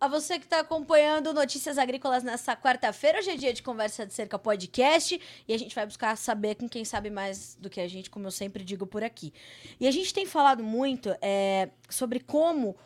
a você que está acompanhando Notícias Agrícolas nessa quarta-feira. Hoje é dia de Conversa de Cerca podcast e a gente vai buscar saber com quem sabe mais do que a gente, como eu sempre digo por aqui. E a gente tem falado muito é, sobre como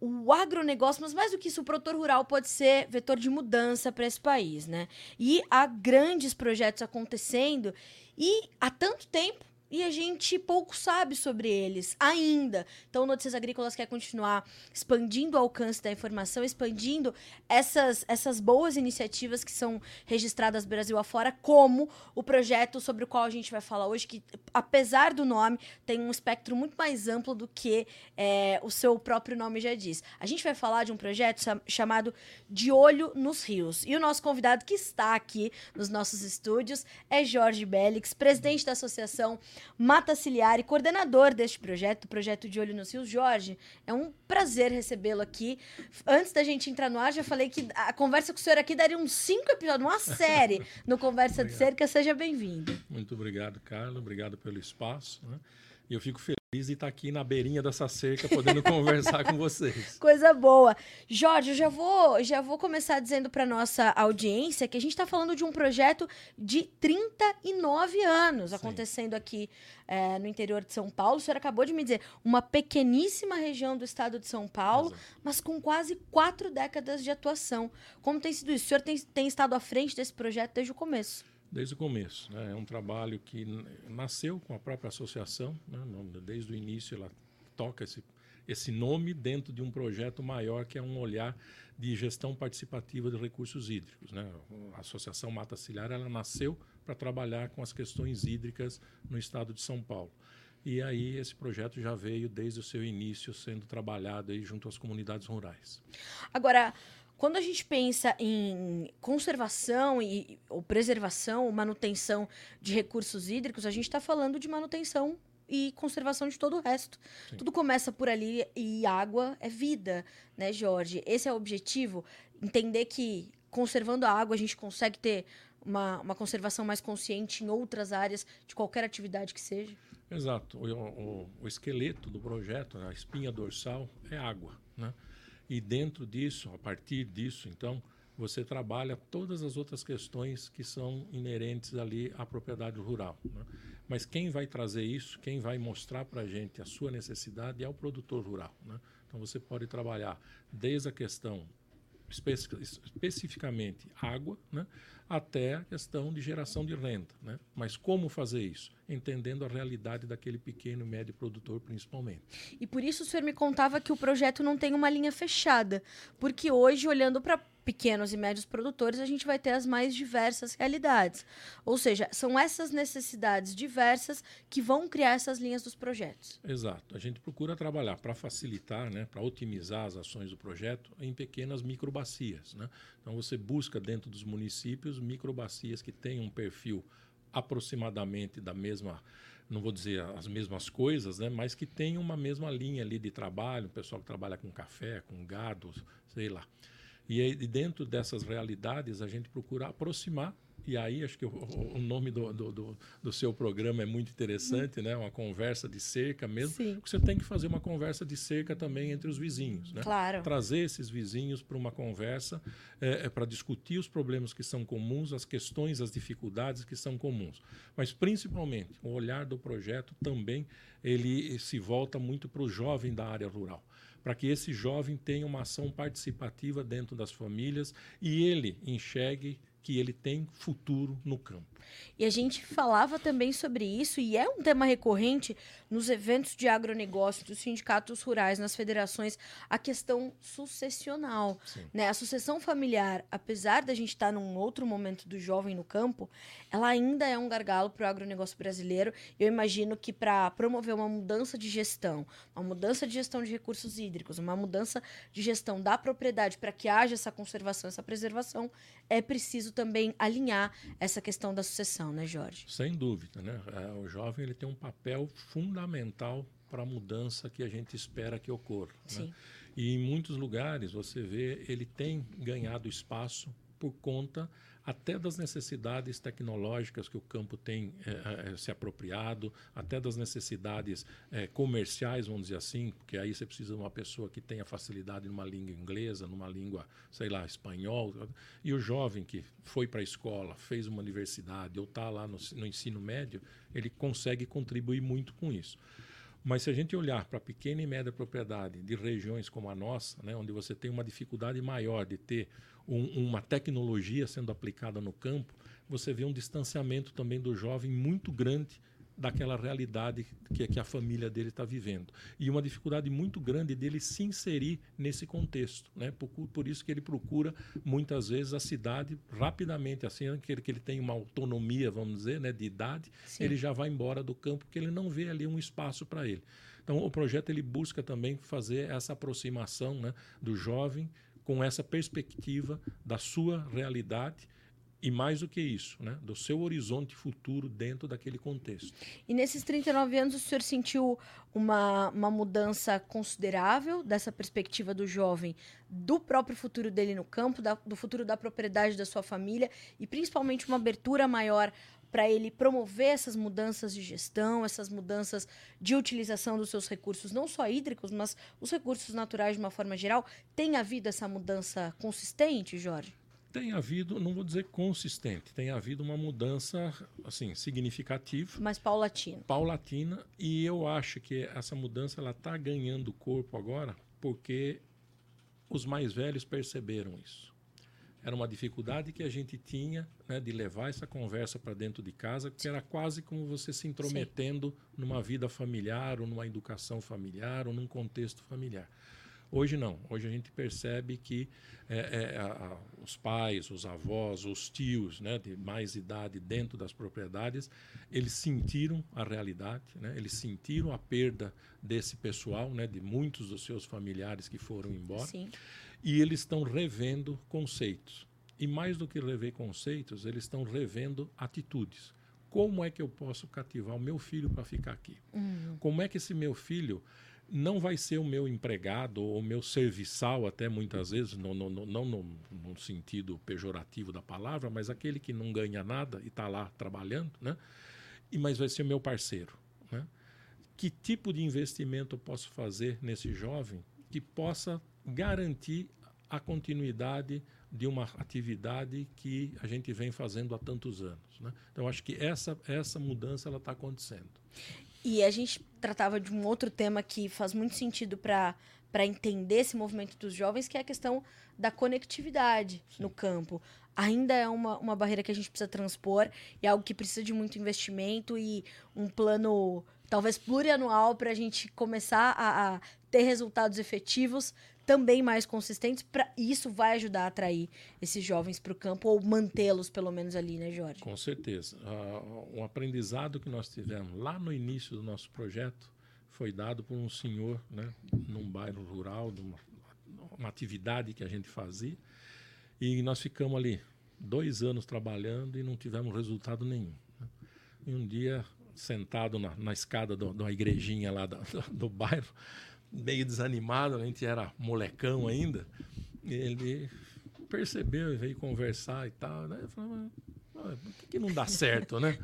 o agronegócio, mas mais do que isso, o produtor rural pode ser vetor de mudança para esse país, né? E há grandes projetos acontecendo e há tanto tempo e a gente pouco sabe sobre eles ainda. Então, Notícias Agrícolas quer continuar expandindo o alcance da informação, expandindo essas, essas boas iniciativas que são registradas Brasil afora, como o projeto sobre o qual a gente vai falar hoje, que, apesar do nome, tem um espectro muito mais amplo do que é, o seu próprio nome já diz. A gente vai falar de um projeto chamado De Olho nos Rios. E o nosso convidado que está aqui nos nossos estúdios é Jorge Bélix, presidente da Associação Mata Ciliar e coordenador deste projeto, o projeto de Olho nos Rios. Jorge, é um prazer recebê-lo aqui. Antes da gente entrar no ar, já falei que a conversa com o senhor aqui daria uns cinco episódios, uma série no Conversa de Cerca. Seja bem-vindo. Muito obrigado, Carlos. Obrigado pelo espaço. Né? E eu fico feliz de estar aqui na beirinha dessa cerca, podendo conversar com vocês. Coisa boa. Jorge, eu já vou, já vou começar dizendo para nossa audiência que a gente está falando de um projeto de 39 anos Sim. acontecendo aqui é, no interior de São Paulo. O senhor acabou de me dizer, uma pequeníssima região do estado de São Paulo, Exato. mas com quase quatro décadas de atuação. Como tem sido isso? O senhor tem, tem estado à frente desse projeto desde o começo desde o começo. Né? É um trabalho que nasceu com a própria associação, né? desde o início ela toca esse, esse nome dentro de um projeto maior que é um olhar de gestão participativa de recursos hídricos. Né? A Associação Mata Ciliar ela nasceu para trabalhar com as questões hídricas no estado de São Paulo. E aí esse projeto já veio desde o seu início sendo trabalhado aí junto às comunidades rurais. Agora, quando a gente pensa em conservação e, ou preservação, ou manutenção de recursos hídricos, a gente está falando de manutenção e conservação de todo o resto. Sim. Tudo começa por ali e água é vida, né, Jorge? Esse é o objetivo. Entender que conservando a água a gente consegue ter uma, uma conservação mais consciente em outras áreas de qualquer atividade que seja. Exato. O, o, o esqueleto do projeto, a espinha dorsal, é água, né? E dentro disso, a partir disso, então, você trabalha todas as outras questões que são inerentes ali à propriedade rural. Né? Mas quem vai trazer isso, quem vai mostrar para a gente a sua necessidade é o produtor rural. Né? Então você pode trabalhar desde a questão especificamente água, né, até a questão de geração de renda. Né? Mas como fazer isso? Entendendo a realidade daquele pequeno e médio produtor, principalmente. E por isso o senhor me contava que o projeto não tem uma linha fechada. Porque hoje, olhando para pequenos e médios produtores, a gente vai ter as mais diversas realidades. Ou seja, são essas necessidades diversas que vão criar essas linhas dos projetos. Exato. A gente procura trabalhar para facilitar, né, para otimizar as ações do projeto em pequenas microbacias. Né? Então, você busca dentro dos municípios microbacias que tenham um perfil aproximadamente da mesma não vou dizer as mesmas coisas, né, mas que tenham uma mesma linha ali de trabalho, o pessoal que trabalha com café, com gado, sei lá. E, aí, dentro dessas realidades, a gente procura aproximar e aí acho que o, o nome do, do, do, seu programa é muito interessante, né? Uma conversa de cerca mesmo. Sim. Porque você tem que fazer uma conversa de cerca também entre os vizinhos, né? Claro. Trazer esses vizinhos para uma conversa é, é para discutir os problemas que são comuns, as questões, as dificuldades que são comuns. Mas principalmente o olhar do projeto também ele se volta muito para o jovem da área rural para que esse jovem tenha uma ação participativa dentro das famílias e ele enxergue que ele tem futuro no campo. E a gente falava também sobre isso, e é um tema recorrente nos eventos de agronegócio, dos sindicatos rurais, nas federações, a questão sucessional. Né? A sucessão familiar, apesar da gente estar num outro momento do jovem no campo, ela ainda é um gargalo para o agronegócio brasileiro. Eu imagino que para promover uma mudança de gestão, uma mudança de gestão de recursos hídricos, uma mudança de gestão da propriedade para que haja essa conservação, essa preservação, é preciso também alinhar essa questão da sucessão, né, Jorge? Sem dúvida, né? É, o jovem ele tem um papel fundamental para a mudança que a gente espera que ocorra. Né? Sim. Né? E em muitos lugares você vê ele tem ganhado espaço por conta até das necessidades tecnológicas que o campo tem é, é, se apropriado, até das necessidades é, comerciais, vamos dizer assim, porque aí você precisa de uma pessoa que tenha facilidade numa língua inglesa, numa língua, sei lá, espanhol. E o jovem que foi para a escola, fez uma universidade ou está lá no, no ensino médio, ele consegue contribuir muito com isso. Mas se a gente olhar para pequena e média propriedade de regiões como a nossa, né, onde você tem uma dificuldade maior de ter um, uma tecnologia sendo aplicada no campo, você vê um distanciamento também do jovem muito grande daquela realidade que, que a família dele está vivendo. E uma dificuldade muito grande dele se inserir nesse contexto. Né? Por, por isso que ele procura, muitas vezes, a cidade rapidamente, assim, que ele, que ele tem uma autonomia, vamos dizer, né, de idade, Sim. ele já vai embora do campo, porque ele não vê ali um espaço para ele. Então, o projeto ele busca também fazer essa aproximação né, do jovem com essa perspectiva da sua realidade e mais do que isso, né, do seu horizonte futuro dentro daquele contexto. E nesses 39 anos o senhor sentiu uma, uma mudança considerável dessa perspectiva do jovem, do próprio futuro dele no campo, da, do futuro da propriedade da sua família e principalmente uma abertura maior para ele promover essas mudanças de gestão, essas mudanças de utilização dos seus recursos, não só hídricos, mas os recursos naturais de uma forma geral. Tem havido essa mudança consistente, Jorge? Tem havido, não vou dizer consistente, tem havido uma mudança assim significativa, mas paulatina. Paulatina e eu acho que essa mudança ela está ganhando corpo agora porque os mais velhos perceberam isso. Era uma dificuldade que a gente tinha né, de levar essa conversa para dentro de casa, que era quase como você se intrometendo Sim. numa vida familiar, ou numa educação familiar, ou num contexto familiar. Hoje não. Hoje a gente percebe que é, é, a, os pais, os avós, os tios né, de mais idade dentro das propriedades, eles sentiram a realidade, né, eles sentiram a perda desse pessoal, né, de muitos dos seus familiares que foram embora. Sim e eles estão revendo conceitos. E mais do que rever conceitos, eles estão revendo atitudes. Como é que eu posso cativar o meu filho para ficar aqui? Uhum. Como é que esse meu filho não vai ser o meu empregado ou o meu serviçal, até muitas vezes, no, no, no, não no, no, sentido pejorativo da palavra, mas aquele que não ganha nada e está lá trabalhando, né? E, mas vai ser o meu parceiro. Né? Que tipo de investimento eu posso fazer nesse jovem que possa garantir a continuidade de uma atividade que a gente vem fazendo há tantos anos. Né? Então, acho que essa, essa mudança ela está acontecendo. E a gente tratava de um outro tema que faz muito sentido para para entender esse movimento dos jovens, que é a questão da conectividade Sim. no campo. Ainda é uma, uma barreira que a gente precisa transpor e é algo que precisa de muito investimento e um plano, talvez plurianual, para a gente começar a, a ter resultados efetivos também mais consistentes, pra, e isso vai ajudar a atrair esses jovens para o campo ou mantê-los pelo menos ali, né, Jorge? Com certeza. Uh, um aprendizado que nós tivemos lá no início do nosso projeto foi dado por um senhor, né, num bairro rural, numa uma atividade que a gente fazia, e nós ficamos ali dois anos trabalhando e não tivemos resultado nenhum. Né? E um dia, sentado na, na escada de uma igrejinha lá do, do, do bairro, meio desanimado, a gente era molecão ainda. Ele percebeu e veio conversar e tal. Né? Eu falei, ah, por que, que, não dá certo, né?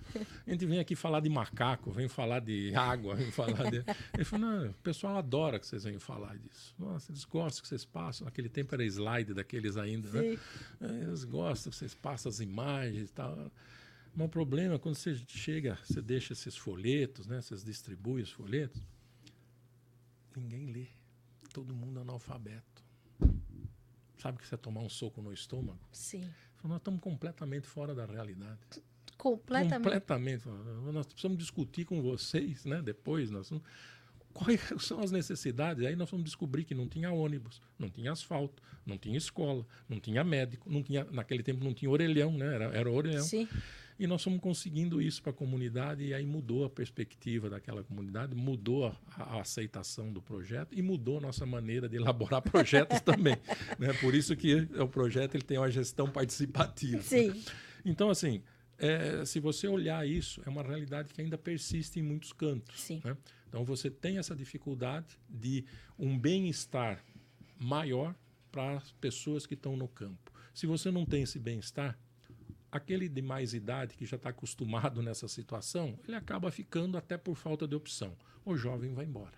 A gente vem aqui falar de macaco, vem falar de água, vem falar de. Ele falou, não, o pessoal adora que vocês venham falar disso. Nossa, eles gostam que vocês passam. Naquele tempo era slide daqueles ainda, né? Sim. né? Eles gostam que vocês passam as imagens e tal. Mas o problema é quando você chega, você deixa esses folhetos, né? Vocês distribuem os folhetos Ninguém lê. Todo mundo é analfabeto. Sabe que você tomar um soco no estômago? Sim. Nós estamos completamente fora da realidade. Completamente. Completamente. Nós precisamos discutir com vocês, né? Depois, nós vamos... quais são as necessidades. Aí nós vamos descobrir que não tinha ônibus, não tinha asfalto, não tinha escola, não tinha médico, não tinha naquele tempo não tinha orelhão, né? Era, era orelhão. Sim. E nós fomos conseguindo isso para a comunidade e aí mudou a perspectiva daquela comunidade, mudou a, a, aceitação do projeto e mudou a nossa maneira de elaborar projetos também. Né? Por isso que o projeto ele tem uma gestão participativa. Sim. Então, assim, é, se você olhar isso, é uma realidade que ainda persiste em muitos cantos. Sim. Né? Então, você tem essa dificuldade de um bem-estar maior para as pessoas que estão no campo. Se você não tem esse bem-estar, aquele de mais idade que já está acostumado nessa situação, ele acaba ficando até por falta de opção. O jovem vai embora.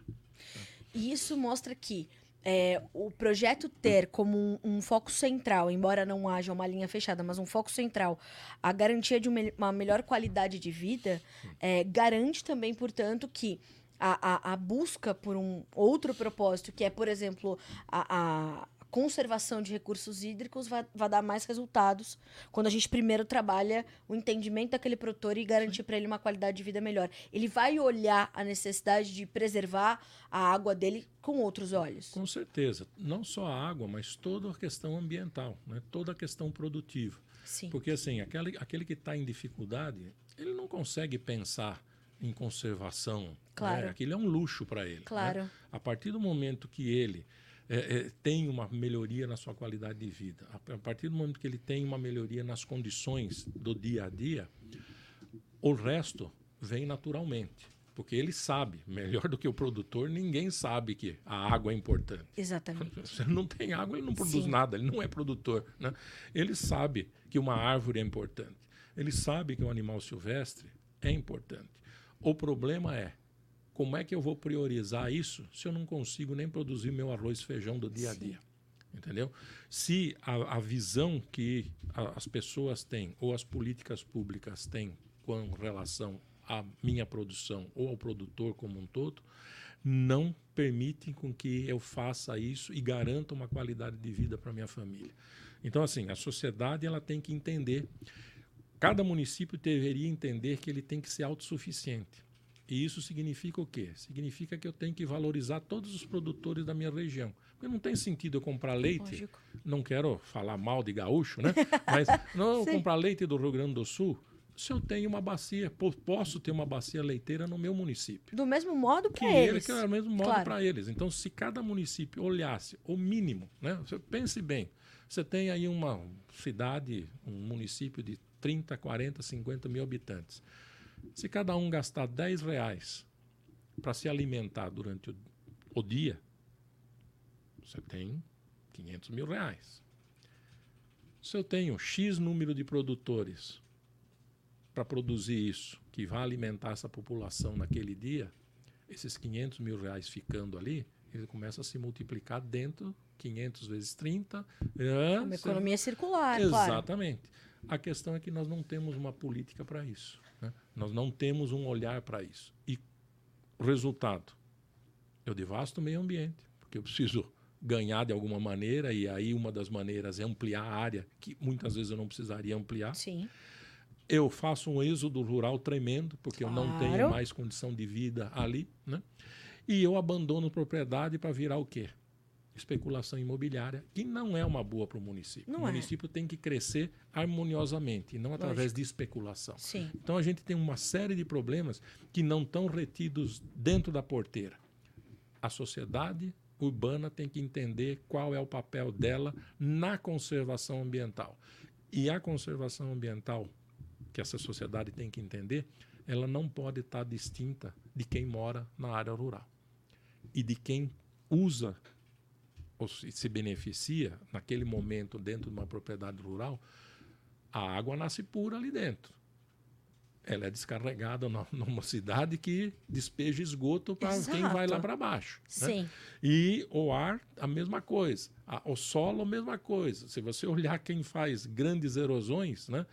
E isso mostra que é, o projeto ter como um, um, foco central, embora não haja uma linha fechada, mas um foco central, a garantia de uma, melhor qualidade de vida, é, garante também, portanto, que a, a, a, busca por um outro propósito, que é, por exemplo, a conservação de recursos hídricos vai, vai dar mais resultados quando a gente primeiro trabalha o entendimento daquele produtor e garantir para ele uma qualidade de vida melhor. Ele vai olhar a necessidade de preservar a água dele com outros olhos. Com certeza. Não só a água, mas toda a questão ambiental, né? toda a questão produtiva. Sim. Porque assim, aquele, aquele que está em dificuldade, ele não consegue pensar em conservação. Né? Claro. Né? Aquilo é um luxo para ele. Né? Claro. Né? A partir do momento que ele é, é, tem uma melhoria na sua qualidade de vida, a, a, partir do momento que ele tem uma melhoria nas condições do dia a dia, o resto vem naturalmente. Porque ele sabe, melhor do que o produtor, ninguém sabe que a água é importante. Exatamente. Se não tem água, ele não produz Sim. nada, ele não é produtor. Né? Ele sabe que uma árvore é importante. Ele sabe que um animal silvestre é importante. O problema é como é que eu vou priorizar isso se eu não consigo nem produzir meu arroz e feijão do dia a dia? Sim. Entendeu? Se a, a visão que a, as pessoas têm ou as políticas públicas têm com relação à minha produção ou ao produtor como um todo, não permitem com que eu faça isso e garanta uma qualidade de vida para minha família. Então, assim, a sociedade ela tem que entender, cada município deveria entender que ele tem que ser autossuficiente. E isso significa o quê? Significa que eu tenho que valorizar todos os produtores da minha região. Porque não tem sentido eu comprar leite. Lógico. Não quero falar mal de gaúcho, né? Mas não comprar leite do Rio Grande do Sul se eu tenho uma bacia, posso ter uma bacia leiteira no meu município. Do mesmo modo para eles. Que é o mesmo modo claro. para eles. Então, se cada município olhasse o mínimo, né? Você pense bem, você tem aí uma cidade, um município de 30, 40, 50 mil habitantes. Se cada um gastar 10 reais para se alimentar durante o, o dia, você tem 500 mil reais. Se eu tenho X número de produtores para produzir isso, que vai alimentar essa população naquele dia, esses 500 mil reais ficando ali, ele começa a se multiplicar dentro, 500 vezes 30. É uma economia circular, Exatamente. Claro. A questão é que nós não temos uma política para isso. Né? Nós não temos um olhar para isso. E o resultado, eu devasto o meio ambiente, porque eu preciso ganhar de alguma maneira, e aí uma das maneiras é ampliar a área, que muitas vezes eu não precisaria ampliar. Sim. Eu faço um êxodo rural tremendo, porque claro. eu não tenho mais condição de vida ali, né? E eu abandono propriedade para virar o quê? Especulação imobiliária, que não é uma boa para o município. Não o município é. tem que crescer harmoniosamente, não através Lógico. de especulação. Sim. Então a gente tem uma série de problemas que não estão retidos dentro da porteira. A sociedade urbana tem que entender qual é o papel dela na conservação ambiental. E a conservação ambiental, que essa sociedade tem que entender, ela não pode estar distinta de quem mora na área rural e de quem usa se beneficia naquele momento dentro de uma propriedade rural, a água nasce pura ali dentro. Ela é descarregada numa cidade que despeja esgoto para quem vai lá para baixo. Né? Sim. Né? E o ar, a mesma coisa. o solo, a mesma coisa. Se você olhar quem faz grandes erosões, né?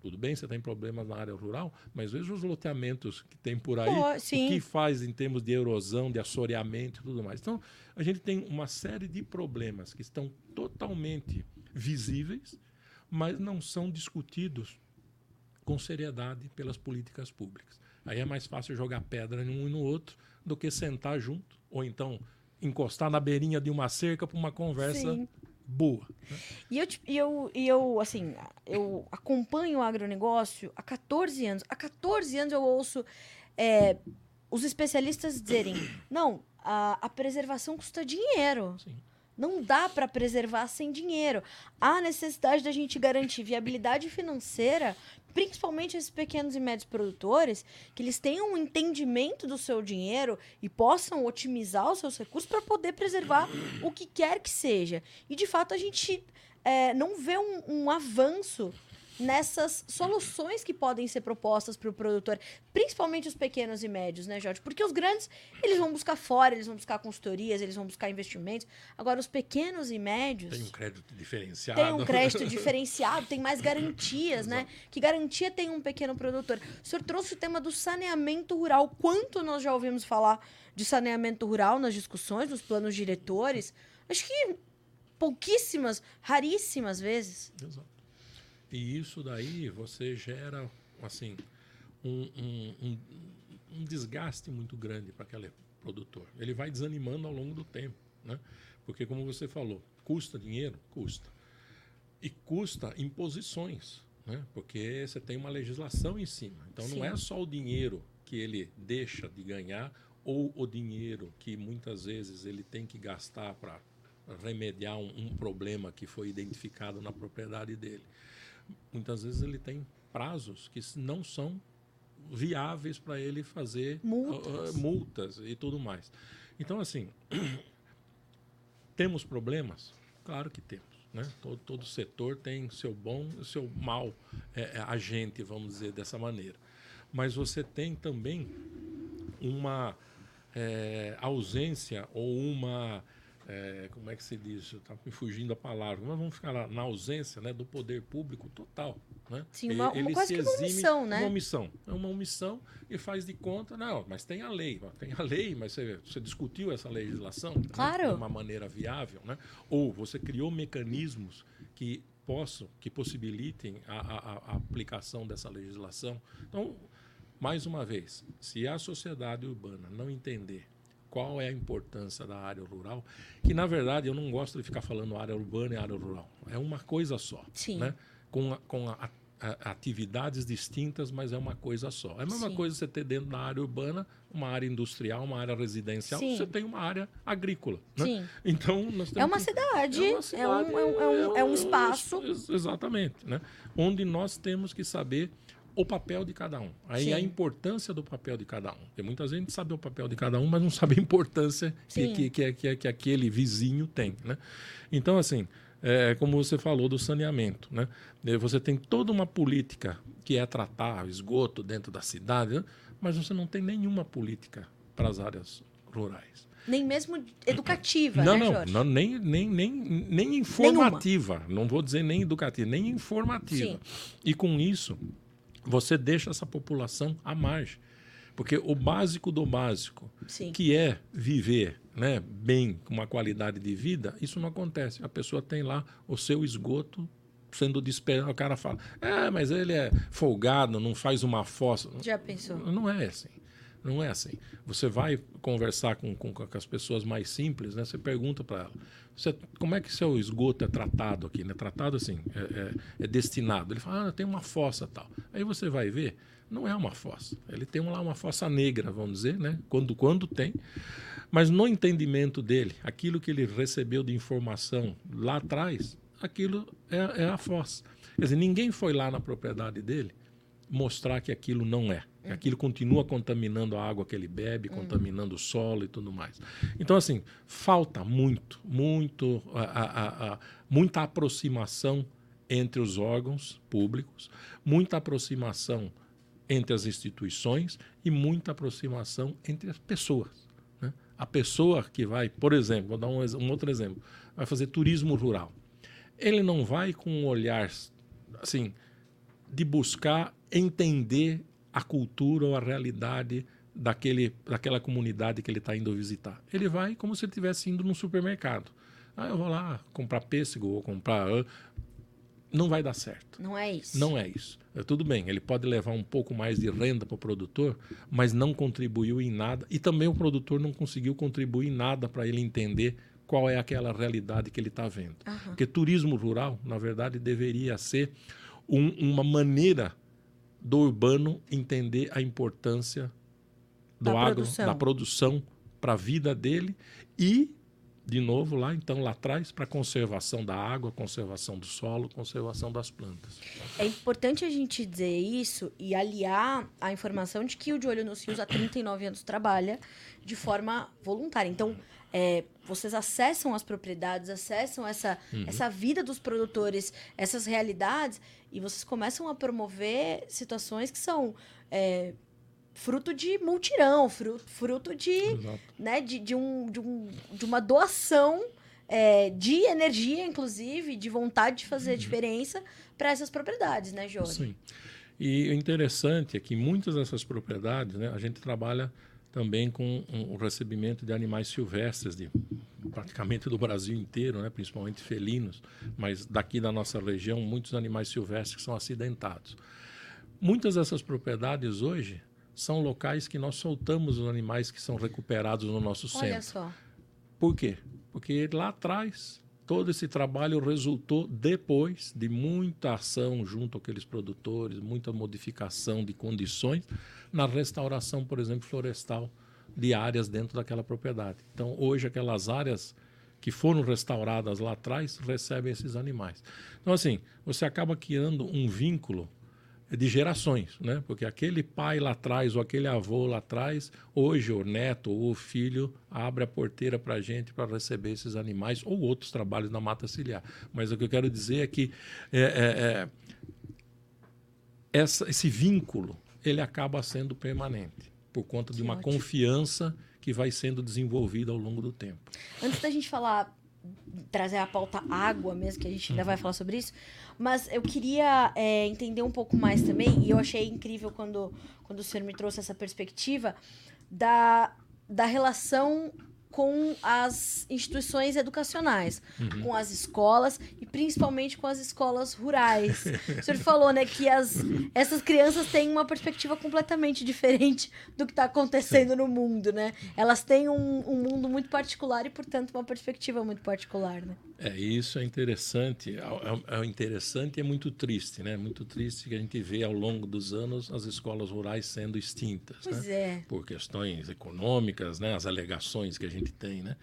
Tudo bem, você tem problemas na área rural, mas veja os loteamentos que tem por aí, oh, o que faz em termos de erosão, de assoreamento e tudo mais. Então, a gente tem uma série de problemas que estão totalmente visíveis, mas não são discutidos com seriedade pelas políticas públicas. Aí é mais fácil jogar pedra em um e no outro do que sentar junto, ou então encostar na beirinha de uma cerca para uma conversa Sim boa. Né? E eu, e, eu, e eu, assim, eu acompanho o agronegócio há 14 anos. Há 14 anos eu ouço é, os especialistas dizerem: não, a, a preservação custa dinheiro. Sim. Não dá para preservar sem dinheiro. Há necessidade da gente garantir viabilidade financeira principalmente esses pequenos e médios produtores, que eles tenham um entendimento do seu dinheiro e possam otimizar os seus recursos para poder preservar o que quer que seja. E de fato a gente é, não vê um, um avanço nessas soluções que podem ser propostas para o produtor, principalmente os pequenos e médios, né, Jorge? Porque os grandes, eles vão buscar fora, eles vão buscar consultorias, eles vão buscar investimentos. Agora, os pequenos e médios. Tem um crédito diferenciado. Tem um crédito diferenciado, tem mais garantias, né? Que garantia tem um pequeno produtor? O senhor trouxe o tema do saneamento rural. Quanto nós já ouvimos falar de saneamento rural nas discussões, nos planos diretores? Acho que pouquíssimas, raríssimas vezes. Exato. E isso daí você gera, assim, um, um, um, um desgaste muito grande para aquele produtor. Ele vai desanimando ao longo do tempo, né? Porque, como você falou, custa dinheiro? Custa. E custa imposições, né? Porque você tem uma legislação em cima. Então, Sim. não é só o dinheiro que ele deixa de ganhar ou o dinheiro que muitas vezes ele tem que gastar para remediar um, um, problema que foi identificado na propriedade dele muitas vezes ele tem prazos que não são viáveis para ele fazer multas. Uh, multas e tudo mais. Então, assim, temos problemas? Claro que temos. Né? Todo, todo setor tem seu bom e seu mau é, agente, vamos dizer dessa maneira. Mas você tem também uma é, ausência ou uma é, como é que se diz? Está me fugindo a palavra. Mas vamos ficar lá, na ausência né, do poder público total. Né? Sim, uma, ele, quase que uma omissão, né? Uma omissão. É uma omissão e faz de conta, não, mas tem a lei. Tem a lei, mas você, você discutiu essa legislação claro. né, de uma maneira viável. Né? Ou você criou mecanismos que possam, que possibilitem a, a, a aplicação dessa legislação. Então, mais uma vez, se a sociedade urbana não entender qual é a importância da área rural, que na verdade eu não gosto de ficar falando área urbana e área rural. É uma coisa só. Sim. Né? Com, a, com a, a, atividades distintas, mas é uma coisa só. É a mesma Sim. coisa você ter dentro da área urbana uma área industrial, uma área residencial, Sim. você tem uma área agrícola. Né? Sim. Então, nós é, uma que... cidade, é uma cidade, é um, é um, é um, é espaço. Exatamente. Né? Onde nós temos que saber o papel de cada um. Aí Sim. a importância do papel de cada um. Porque muita gente sabe o papel de cada um, mas não sabe a importância que, que, que, que, que, aquele vizinho tem. Né? Então, assim, é, como você falou do saneamento, né? você tem toda uma política que é tratar o esgoto dentro da cidade, né? mas você não tem nenhuma política para as áreas rurais. Nem mesmo educativa, não, né, não, Jorge? Não, nem, nem, nem, nem informativa. Nenhuma. Não vou dizer nem educativa, nem informativa. Sim. E com isso, você deixa essa população à margem. Porque o básico do básico, Sim. que é viver né, bem, com uma qualidade de vida, isso não acontece. A pessoa tem lá o seu esgoto sendo despejado. O cara fala, é, mas ele é folgado, não faz uma fossa. Já pensou? Não é assim. Não é assim. Você vai conversar com, com, com as pessoas mais simples, né? Você pergunta para ela, você, como é que seu esgoto é tratado aqui? Né? Tratado assim, é, é, é destinado. Ele fala, ah, tem uma fossa tal. Aí você vai ver, não é uma fossa. Ele tem lá uma fossa negra, vamos dizer, né? Quando, quando tem. Mas no entendimento dele, aquilo que ele recebeu de informação lá atrás, aquilo é, é a fossa. Quer dizer, ninguém foi lá na propriedade dele mostrar que aquilo não é. Aquilo continua contaminando a água que ele bebe, uhum. contaminando o solo e tudo mais. Então, assim, falta muito, muito, a, a, a, muita aproximação entre os órgãos públicos, muita aproximação entre as instituições e muita aproximação entre as pessoas. Né? A pessoa que vai, por exemplo, vou dar um, um outro exemplo, vai fazer turismo rural. Ele não vai com um olhar assim de buscar entender a cultura ou a realidade daquele, daquela comunidade que ele está indo visitar. Ele vai como se ele estivesse indo num supermercado. Ah, eu vou lá comprar pêssego ou comprar. Não vai dar certo. Não é isso. Não é isso. É, tudo bem, ele pode levar um pouco mais de renda para o produtor, mas não contribuiu em nada. E também o produtor não conseguiu contribuir em nada para ele entender qual é aquela realidade que ele está vendo. Uhum. Porque turismo rural, na verdade, deveria ser um, uma maneira do urbano entender a importância do da agro, produção. da produção para a vida dele e, de novo, lá então, lá atrás, para a conservação da água, conservação do solo, conservação das plantas. É importante a gente dizer isso e aliar a informação de que o De Olho nos Rios há 39 anos trabalha de forma voluntária. Então, é, vocês acessam as propriedades, acessam essa, uhum. essa vida dos produtores, essas realidades, e vocês começam a promover situações que são é, fruto de multirão, fruto, fruto de, né, de, de, um, de, um, de uma doação é, de energia, inclusive, de vontade de fazer uhum. diferença para essas propriedades, né, Jorge? Sim. E o interessante é que muitas dessas propriedades, né, a gente trabalha também com o recebimento de animais silvestres de praticamente do Brasil inteiro, né, principalmente felinos, mas daqui da nossa região muitos animais silvestres são acidentados. Muitas dessas propriedades hoje são locais que nós soltamos os animais que são recuperados no nosso centro. Olha só. Por quê? Porque lá atrás todo esse trabalho resultou depois de muita ação junto àqueles produtores, muita modificação de condições na restauração, por exemplo, florestal de áreas dentro daquela propriedade. Então, hoje aquelas áreas que foram restauradas lá atrás recebem esses animais. Então, assim, você acaba criando um vínculo de gerações, né? Porque aquele pai lá atrás ou aquele avô lá atrás, hoje o neto ou o filho abre a porteira para a gente para receber esses animais ou outros trabalhos na mata ciliar. Mas o que eu quero dizer é que é, é, é, essa, esse vínculo ele acaba sendo permanente por conta que de uma ótimo. confiança que vai sendo desenvolvida ao longo do tempo. Antes da gente falar trazer a pauta água mesmo, que a gente ainda vai uhum. falar sobre isso. Mas eu queria é, entender um pouco mais também, e eu achei incrível quando, quando o senhor me trouxe essa perspectiva da, da relação com as instituições educacionais, uhum. com as escolas e principalmente com as escolas rurais. o senhor falou, né, que as, essas crianças têm uma perspectiva completamente diferente do que está acontecendo no mundo, né? Elas têm um, um, mundo muito particular e, portanto, uma perspectiva muito particular, né? É, isso é interessante. É, é, é interessante e é muito triste, né? Muito triste que a gente vê ao longo dos anos as escolas rurais sendo extintas, pois né? é. Por questões econômicas, né? As alegações que a gente tem, né?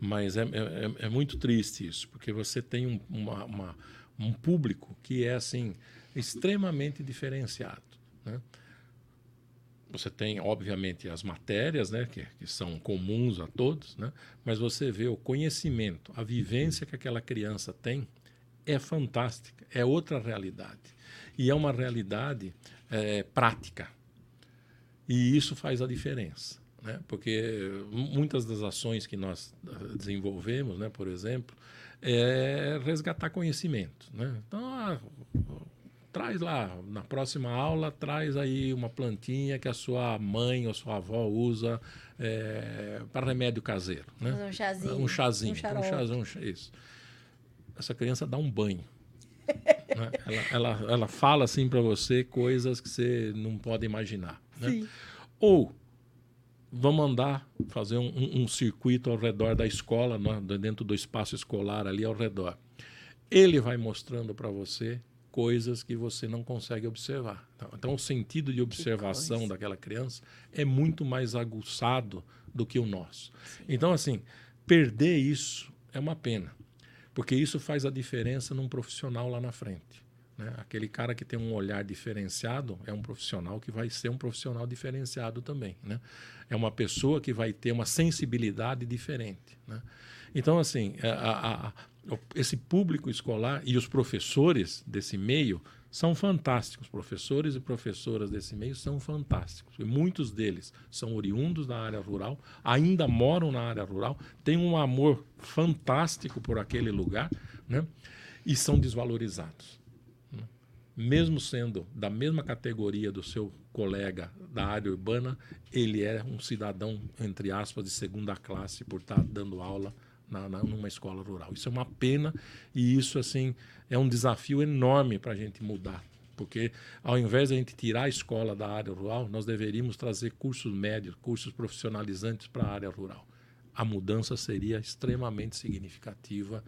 Mas é, é, é muito triste isso, porque você tem um, uma, uma, um público que é, assim, extremamente diferenciado, né? você tem, obviamente, as matérias, né, que, que, são comuns a todos, né, mas você vê o conhecimento, a vivência que aquela criança tem é fantástica, é outra realidade. E é uma realidade é, prática. E isso faz a diferença. Né? Porque muitas das ações que nós ah, desenvolvemos, né, por exemplo, é resgatar conhecimento. Né? Então, ah, traz lá, na próxima aula, traz aí uma plantinha que a sua mãe ou sua avó usa é, para remédio caseiro. Né? Um chazinho. Um chazinho. Um, um chazinho, isso. Essa criança dá um banho. né? ela, ela, ela fala assim para você coisas que você não pode imaginar. Né? Ou vamos andar, fazer um, um, um, circuito ao redor da escola, dentro do espaço escolar ali ao redor. Ele vai mostrando para você coisas que você não consegue observar. Então, então o sentido de observação daquela criança é muito mais aguçado do que o nosso. Sim. Então, assim, perder isso é uma pena, porque isso faz a diferença num profissional lá na frente. Né? Aquele cara que tem um olhar diferenciado é um profissional que vai ser um profissional diferenciado também. Né? É uma pessoa que vai ter uma sensibilidade diferente. Né? Então, assim, a, a, esse público escolar e os professores desse meio são fantásticos. Professores e professoras desse meio são fantásticos. E muitos deles são oriundos da área rural, ainda moram na área rural, têm um amor fantástico por aquele lugar né? e são desvalorizados. Mesmo sendo da mesma categoria do seu colega da área urbana, ele é um cidadão, entre aspas, de segunda classe por estar dando aula na, na, numa escola rural. Isso é uma pena e isso assim é um desafio enorme para a gente mudar. Porque ao invés de a gente tirar a escola da área rural, nós deveríamos trazer cursos médios, cursos profissionalizantes para a área rural. A mudança seria extremamente significativa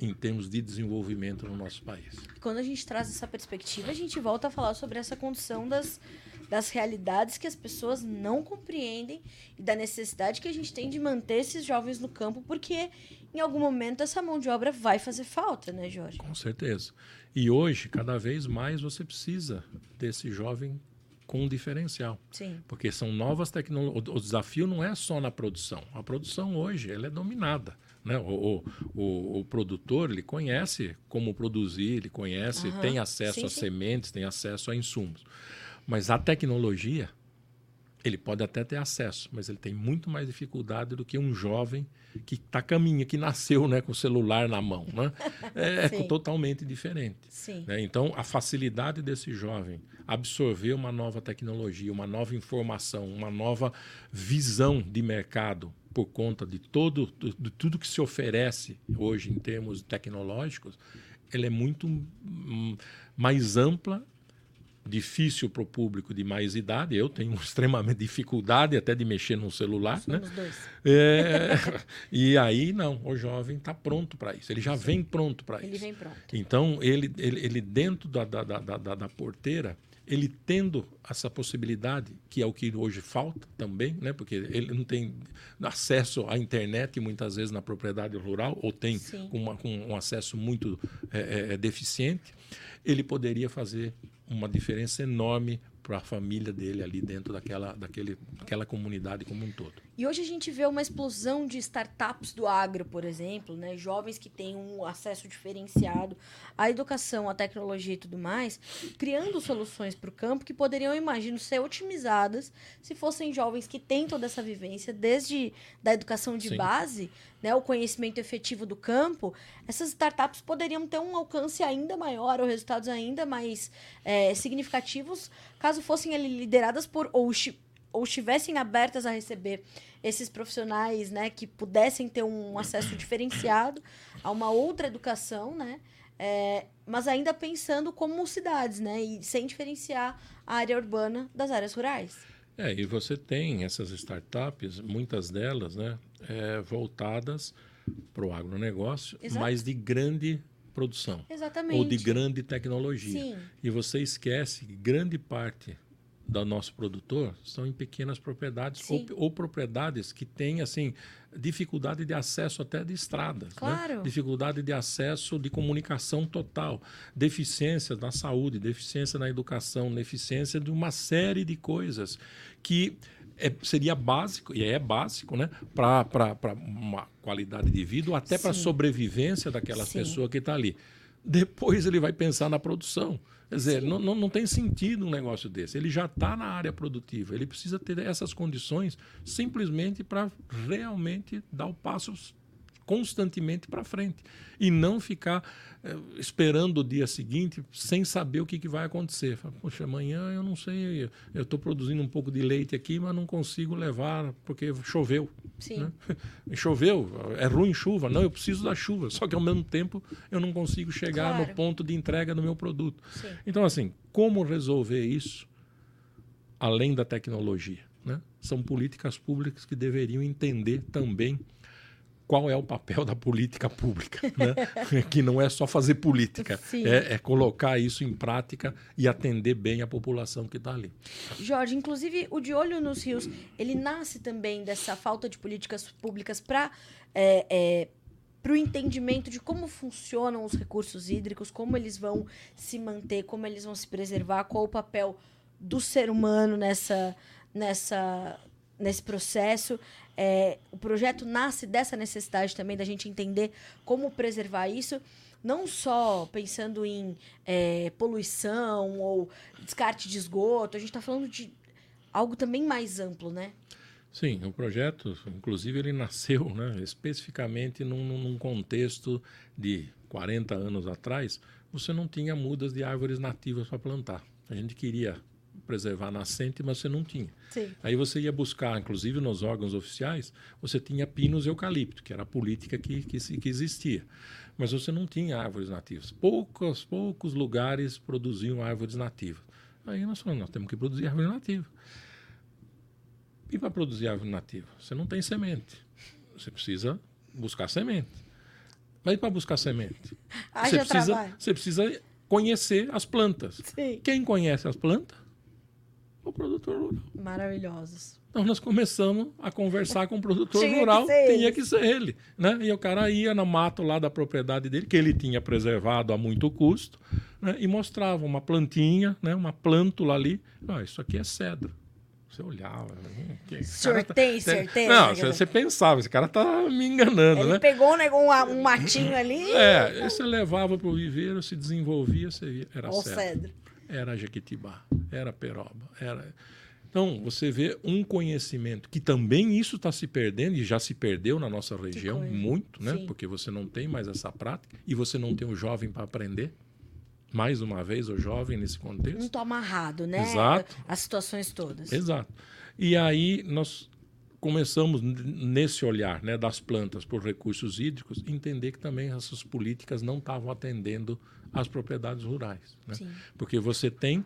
em termos de desenvolvimento no nosso país. Quando a gente traz essa perspectiva, a gente volta a falar sobre essa condição das, das realidades que as pessoas não compreendem e da necessidade que a gente tem de manter esses jovens no campo, porque em algum momento essa mão de obra vai fazer falta, né, Jorge? Com certeza. E hoje, cada vez mais, você precisa desse jovem com um diferencial. Sim. Porque são novas tecnologias. O, o desafio não é só na produção. A produção hoje ela é dominada. Né? O, o, o, produtor ele conhece como produzir, ele conhece, Aham. tem acesso Sim, a sim. sementes, tem acesso a insumos. Mas a tecnologia, ele pode até ter acesso, mas ele tem muito mais dificuldade do que um jovem que está caminha, que nasceu né, com o celular na mão. Né? É, Sim. totalmente diferente. Né? Então, a facilidade desse jovem absorver uma nova tecnologia, uma nova informação, uma nova visão de mercado por conta de todo de tudo que se oferece hoje em termos tecnológicos, ela é muito hum, mais ampla difícil para o público de mais idade. Eu tenho extremamente dificuldade até de mexer num celular, né? Somos dois. É, e aí não, o jovem está pronto para isso. Ele já vem pronto para Ele isso. vem pronto. Então, ele, ele, ele dentro da, da, da, da, da porteira, ele tendo essa possibilidade, que é o que hoje falta também, né? porque ele não tem acesso à internet muitas vezes na propriedade rural, ou tem Sim. uma- um acesso muito é, é, deficiente, ele poderia fazer uma diferença enorme para a família dele ali dentro daquela, daquele, daquela comunidade como um todo. E hoje a gente vê uma explosão de startups do agro, por exemplo, né? Jovens que têm um acesso diferenciado à educação, à tecnologia e tudo mais, criando soluções para o campo que poderiam, imagino, ser otimizadas se fossem jovens que têm toda essa vivência desde da educação de Sim. base, né? O conhecimento efetivo do campo. Essas startups poderiam ter um alcance ainda maior ou resultados ainda mais é, significativos caso fossem lideradas por ou ou estivessem abertas a receber esses profissionais, né, que pudessem ter um acesso diferenciado a uma outra educação, né, é, mas ainda pensando como cidades, né, e sem diferenciar a área urbana das áreas rurais. É, e você tem essas startups, muitas delas, né, é, voltadas para o agronegócio, Exato. mas de grande produção Exatamente. ou de grande tecnologia. Sim, E você esquece que grande parte do nosso produtor são em pequenas propriedades ou, ou propriedades que têm assim dificuldade de acesso até de estradas, né? Claro. dificuldade de acesso de comunicação total, deficiência na saúde, deficiência na educação, deficiência de uma série de coisas que é- seria básico, e é básico, né, para uma qualidade de vida ou até para a sobrevivência daquela Sim. pessoa que está ali. Depois ele vai pensar na produção. Quer dizer, não, não, não tem sentido um negócio desse. Ele já está na área produtiva. Ele precisa ter essas condições simplesmente para realmente dar o passo constantemente para frente e não ficar eh, esperando o dia seguinte sem saber o que, que vai acontecer. Fala, Poxa, amanhã eu não sei, eu estou produzindo um pouco de leite aqui, mas não consigo levar porque choveu. sim. Né? Choveu, é ruim chuva. Não, eu preciso da chuva, só que ao mesmo tempo eu não consigo chegar Claro. no ponto de entrega do meu produto. Sim. Então, assim, como resolver isso além da tecnologia? Né? São políticas públicas que deveriam entender também qual é o papel da política pública, né? que não é só fazer política, é, é colocar isso em prática e atender bem a população que está ali. Jorge, inclusive o De Olho nos Rios, ele nasce também dessa falta de políticas públicas para para o entendimento de como funcionam os recursos hídricos, como eles vão se manter, como eles vão se preservar, qual o papel do ser humano nessa, nessa, nesse processo. É, o projeto nasce dessa necessidade também da gente entender como preservar isso, não só pensando em é, poluição ou descarte de esgoto, a gente está falando de algo também mais amplo, né? Sim, o projeto, inclusive, ele nasceu né, especificamente num, num- contexto de 40 anos atrás, você não tinha mudas de árvores nativas para plantar. A gente queria preservar a nascente, mas você não tinha. Sim. Aí você ia buscar, inclusive nos órgãos oficiais, você tinha pinos e eucalipto, que era a política que, que, que existia. Mas você não tinha árvores nativas. Poucos, poucos lugares produziam árvores nativas. Aí nós falamos, nós temos que produzir árvore nativa. E para produzir árvore nativa? Você não tem semente. Você precisa buscar semente. Mas para buscar semente? você, Haja precisa, trabalho. você precisa conhecer as plantas. Sim. Quem conhece as plantas? O produtor rural. Maravilhosos. Então nós começamos a conversar com o produtor Tinha que rural, ser tinha ele. que ser ele. Né? E o cara ia no mato lá da propriedade dele, que ele tinha preservado a muito custo, né, e mostrava uma plantinha, né, uma plântula ali. Ah, isso aqui é cedro. Você olhava. Hum, que, senhor tá, certeza? Não, você, você, pensava, esse cara tá me enganando, Ele né? pegou um, um matinho ali. É, você levava para o viveiro, se desenvolvia, você era o cedro. cedro. Era jequitibá, era peroba, era... Então, você vê um conhecimento que também isso está se perdendo e já se perdeu na nossa região muito, né? Sim. Porque você não tem mais essa prática e você não tem o jovem para aprender. Mais uma vez, o jovem nesse contexto. Não está amarrado, né? Exato. As situações todas. Exato. E aí nós começamos nesse olhar né, das plantas por recursos hídricos entender que também essas políticas não estavam atendendo às propriedades rurais, né? porque você tem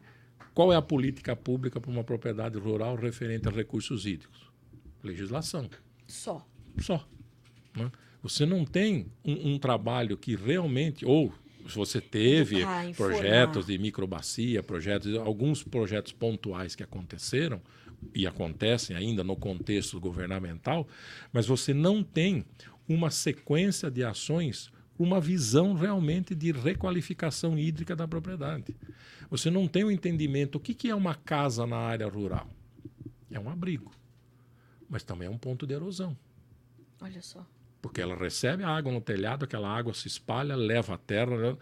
qual é a política pública para uma propriedade rural referente a recursos hídricos? Legislação. Só. Só. Né? Você não tem um, um, trabalho que realmente, ou se você teve ah, projetos de microbacia, projetos, alguns projetos pontuais que aconteceram e acontecem ainda no contexto governamental, mas você não tem uma sequência de ações uma visão realmente de requalificação hídrica da propriedade. Você não tem o um entendimento o que, que é uma casa na área rural. É um abrigo, mas também é um ponto de erosão. Olha só. Porque ela recebe a água no telhado, aquela água se espalha, leva a terra.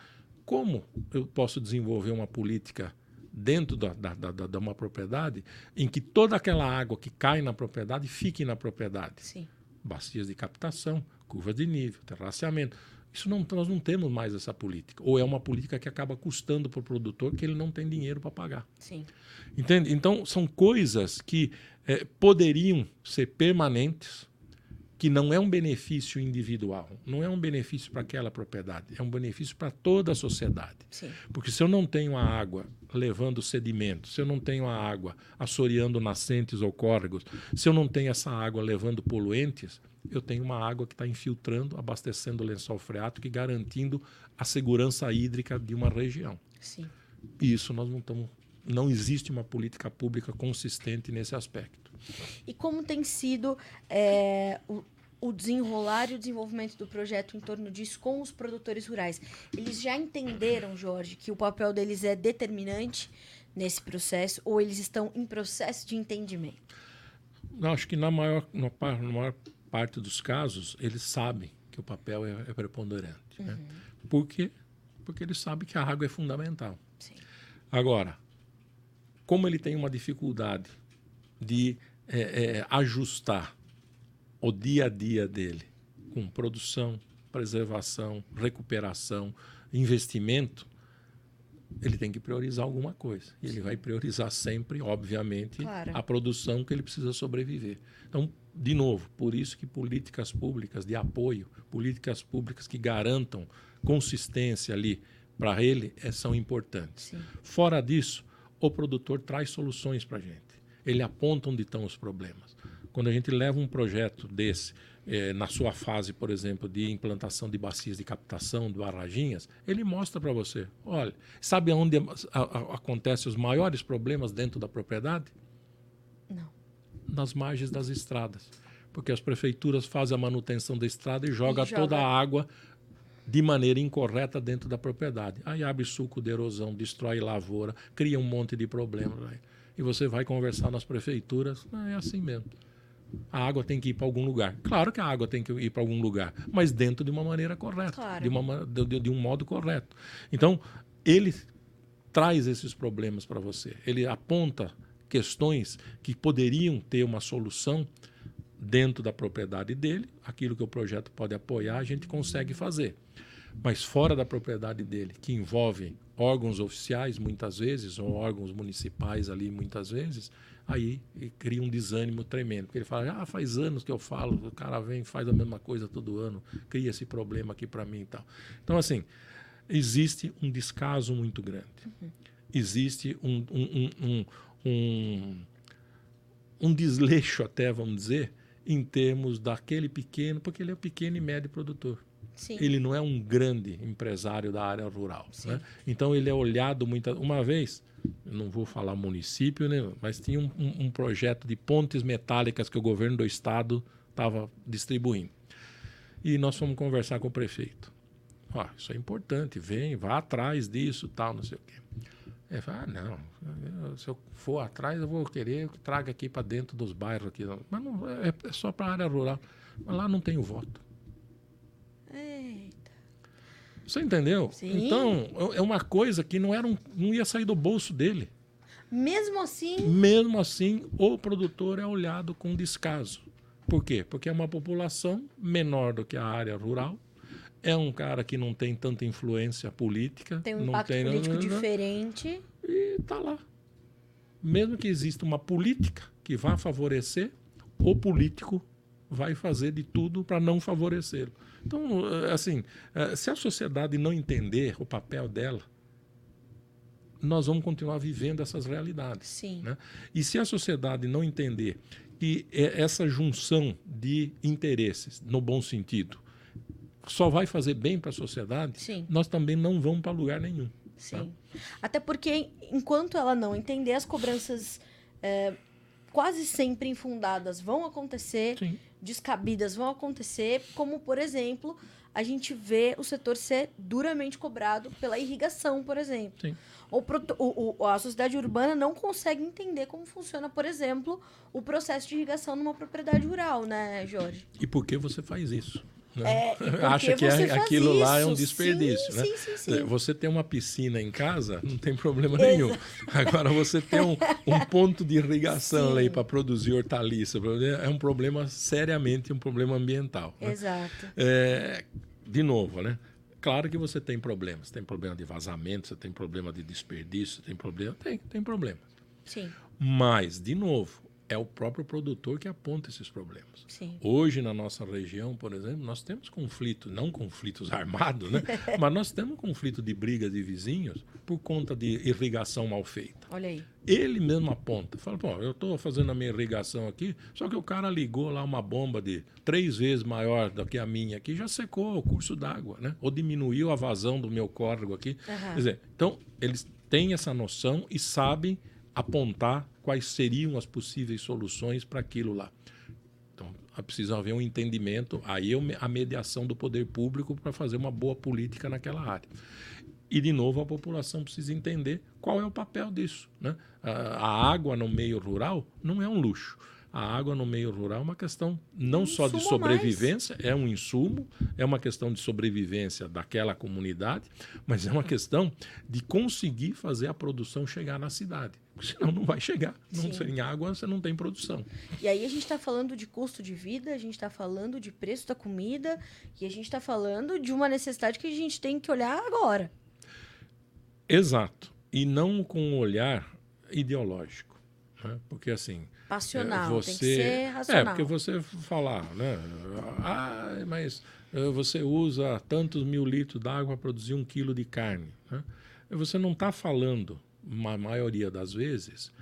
Como eu posso desenvolver uma política dentro da, da, da, da uma propriedade em que toda aquela água que cai na propriedade fique na propriedade? Sim. Bacias de captação, curvas de nível, terraceamento isso não, nós não temos mais essa política. Ou é uma política que acaba custando para o produtor que ele não tem dinheiro para pagar. Sim. Entende? Então, são coisas que é, poderiam ser permanentes, que não é um benefício individual, não é um benefício para aquela propriedade, é um benefício para toda a sociedade. Sim. Porque se eu não tenho a água levando sedimentos, se eu não tenho a água assoreando nascentes ou córregos, se eu não tenho essa água levando poluentes, eu tenho uma água que está infiltrando, abastecendo o lençol freático e garantindo a segurança hídrica de uma região. Sim. E isso nós não estamos. Não existe uma política pública consistente nesse aspecto. E como tem sido é, o, o desenrolar e o desenvolvimento do projeto em torno disso com os produtores rurais? Eles já entenderam, Jorge, que o papel deles é determinante nesse processo ou eles estão em processo de entendimento? Eu acho que na maior, na maior parte dos casos, eles sabem que o papel é, é preponderante. Né? Uhum. Né? Por quê? Porque eles sabem que a água é fundamental. Sim. Agora, como ele tem uma dificuldade de é, é, ajustar o dia a dia dele com produção, preservação, recuperação, investimento, ele tem que priorizar alguma coisa. E ele vai priorizar sempre, obviamente, claro. a produção que ele precisa sobreviver. Então, de novo, por isso que políticas públicas de apoio, políticas públicas que garantam consistência ali para ele é, são importantes. Sim. Fora disso, o produtor traz soluções para a gente. Ele aponta onde estão os problemas. Quando a gente leva um projeto desse, eh, na sua fase, por exemplo, de implantação de bacias de captação, de barraginhas, ele mostra para você: olha, sabe onde acontecem os maiores problemas dentro da propriedade? Nas margens das estradas. Porque as prefeituras fazem a manutenção da estrada e jogam joga. toda a água de maneira incorreta dentro da propriedade. Aí abre suco de erosão, destrói lavoura, cria um monte de problemas. Aí. E você vai conversar nas prefeituras, é assim mesmo. A água tem que ir para algum lugar. Claro que a água tem que ir para algum lugar, mas dentro de uma maneira correta, claro. de, uma, de, de um modo correto. Então, ele traz esses problemas para você. Ele aponta questões que poderiam ter uma solução dentro da propriedade dele, aquilo que o projeto pode apoiar, a gente consegue fazer. Mas fora da propriedade dele, que envolve órgãos oficiais muitas vezes, ou órgãos municipais ali muitas vezes, aí cria um desânimo tremendo. Porque ele fala, ah, faz anos que eu falo, o cara vem faz a mesma coisa todo ano, cria esse problema aqui para mim e tal. Então, assim, existe um descaso muito grande. Uhum. Existe um, um, um, um, um desleixo, até vamos dizer, em termos daquele pequeno, porque ele é o pequeno e médio produtor. Sim. Ele não é um grande empresário da área rural. Né? Então ele é olhado muita. Uma vez, não vou falar município, né? mas tinha um, um, um projeto de pontes metálicas que o governo do estado estava distribuindo. E nós fomos conversar com o prefeito. Ó, isso é importante, vem, vá atrás disso, tal, não sei o quê. Ele fala, ah, não, se eu for atrás, eu vou querer que traga aqui para dentro dos bairros aqui. Mas não, é, é só para a área rural. Mas lá não tem o voto. Eita. Você entendeu? Sim. Então, é uma coisa que não, era um, não ia sair do bolso dele. Mesmo assim, Mesmo assim, o produtor é olhado com descaso. Por quê? Porque é uma população menor do que a área rural. É um cara que não tem tanta influência política. tem um não impacto tem, político diferente. E está lá. Mesmo que exista uma política que vá favorecer, o político vai fazer de tudo para não favorecê-lo. Então, eh, assim, eh, se a sociedade não entender o papel dela, nós vamos continuar vivendo essas realidades. Sim. né? E se a sociedade não entender que é essa junção de interesses, no bom sentido, só vai fazer bem para a sociedade, Sim. nós também não vamos para lugar nenhum. Sim. Até porque, enquanto ela não entender, as cobranças é, quase sempre infundadas vão acontecer, Sim. descabidas vão acontecer, como, por exemplo, a gente vê o setor ser duramente cobrado pela irrigação, por exemplo. Sim. O proto- o- o- a sociedade urbana não consegue entender como funciona, por exemplo, o processo de irrigação numa propriedade rural, né, Jorge? E por que você faz isso? Né? É, Acha que é- aquilo lá é um isso? desperdício, Sim, né? sim, sim, sim. Você tem uma piscina em casa, não tem problema nenhum. Agora, você tem um, um ponto de irrigação aí para produzir hortaliça, é um problema, seriamente, um problema ambiental. né? Exato. É, de novo, né? Claro que você tem problemas. Tem problema de vazamento, você tem problema de desperdício, tem problema. Tem, tem problema. Sim, Mas, de novo, é o próprio produtor que aponta esses problemas. sim. Hoje, na nossa região, por exemplo, nós temos conflito, não conflitos armados, né? mas nós temos conflito de brigas de vizinhos por conta de irrigação mal feita. Olha aí. Ele mesmo aponta, fala, pô, eu estou fazendo a minha irrigação aqui, só que o cara ligou lá uma bomba de três vezes maior do que a minha aqui, já secou o curso d'água, né? Ou diminuiu a vazão do meu córrego aqui. Aham. Quer dizer, então, eles têm essa noção e sabem apontar quais seriam as possíveis soluções para aquilo lá. Então, precisa haver um entendimento, aí a mediação do poder público para fazer uma boa política naquela área. E, de novo, a população precisa entender qual é o papel disso. Né? A água no meio rural não é um luxo. A água no meio rural é uma questão não Um só de insumo a mais. sobrevivência, é um insumo, é uma questão de sobrevivência daquela comunidade, mas é uma questão de conseguir fazer a produção chegar na cidade. Senão não vai chegar. Não Sim. sem água você não tem produção. E aí a gente está falando de custo de vida, a gente está falando de preço da comida e a gente está falando de uma necessidade que a gente tem que olhar agora. Exato. E não com um olhar ideológico. né? Porque assim. Passional, é, tem que ser É, racional. porque você falar, né? Ah, mas eh, você usa tantos mil litros d'água para produzir um quilo de carne. Né? Você não está falando, na maioria das vezes,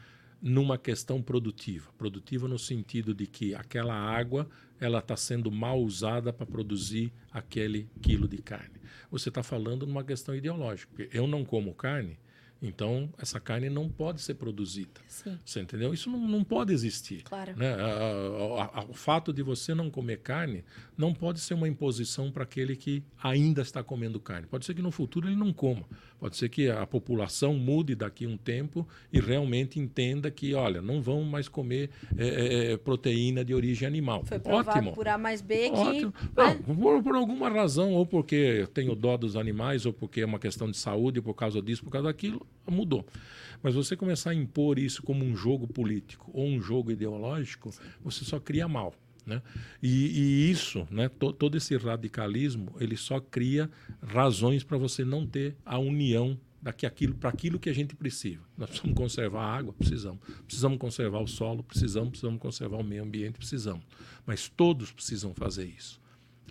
numa questão produtiva. Produtiva no sentido de que aquela água ela está sendo mal usada para produzir aquele quilo de carne. Você está falando numa questão ideológica. Eu não como carne, então essa carne não pode ser produzida. Sim, Você entendeu? Isso não, não pode existir. claro. Né? A- a- a- o fato de você não comer carne não pode ser uma imposição para aquele que ainda está comendo carne. Pode ser que no futuro ele não coma. Pode ser que a população mude daqui a um tempo e realmente entenda que, olha, não vão mais comer eh, eh, proteína de origem animal. Foi provado Ótimo. por A mais B que. Ótimo. né? Não, por, por alguma razão, ou porque tenho dó dos animais, ou porque é uma questão de saúde, por causa disso, por causa daquilo, mudou. Mas você começar a impor isso como um jogo político ou um jogo ideológico, você só cria mal. Né? E, e isso, né, to- todo esse radicalismo, ele só cria razões para você não ter a união daqui aquilo para aquilo que a gente precisa. Nós precisamos conservar a água, precisamos. Precisamos conservar o solo, precisamos. Precisamos conservar o meio ambiente, precisamos. Mas todos precisam fazer isso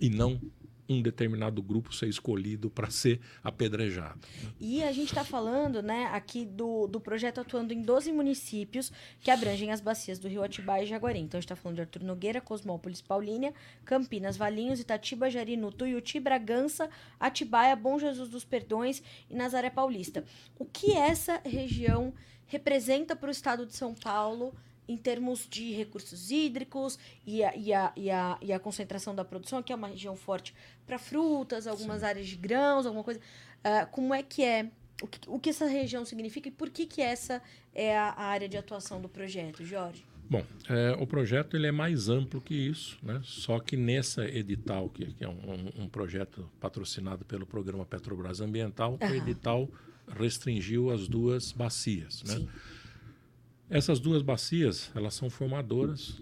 e não um determinado grupo ser escolhido para ser apedrejado. E a gente está falando, né, aqui do, do projeto atuando em 12 municípios que abrangem as bacias do Rio Atibaia e Jaguari. Então a gente está falando de Arthur Nogueira, Cosmópolis, Paulínia, Campinas, Valinhos, Itatiba, Jarinu, Tuiuti, Bragança, Atibaia, Bom Jesus dos Perdões e Nazaré Paulista. O que essa região representa para o estado de São Paulo em termos de recursos hídricos e a, e a, e a, e a concentração da produção, que é uma região forte para frutas, algumas Sim. áreas de grãos, alguma coisa. Uh, como é que é? O que, o que essa região significa e por que, que essa é a, a área de atuação do projeto, Jorge? Bom, é, o projeto ele é mais amplo que isso, né? só que nessa edital, que, que é um, um, projeto patrocinado pelo programa Petrobras Ambiental, uhum. o edital restringiu as duas bacias. Né? Essas duas bacias, elas são formadoras,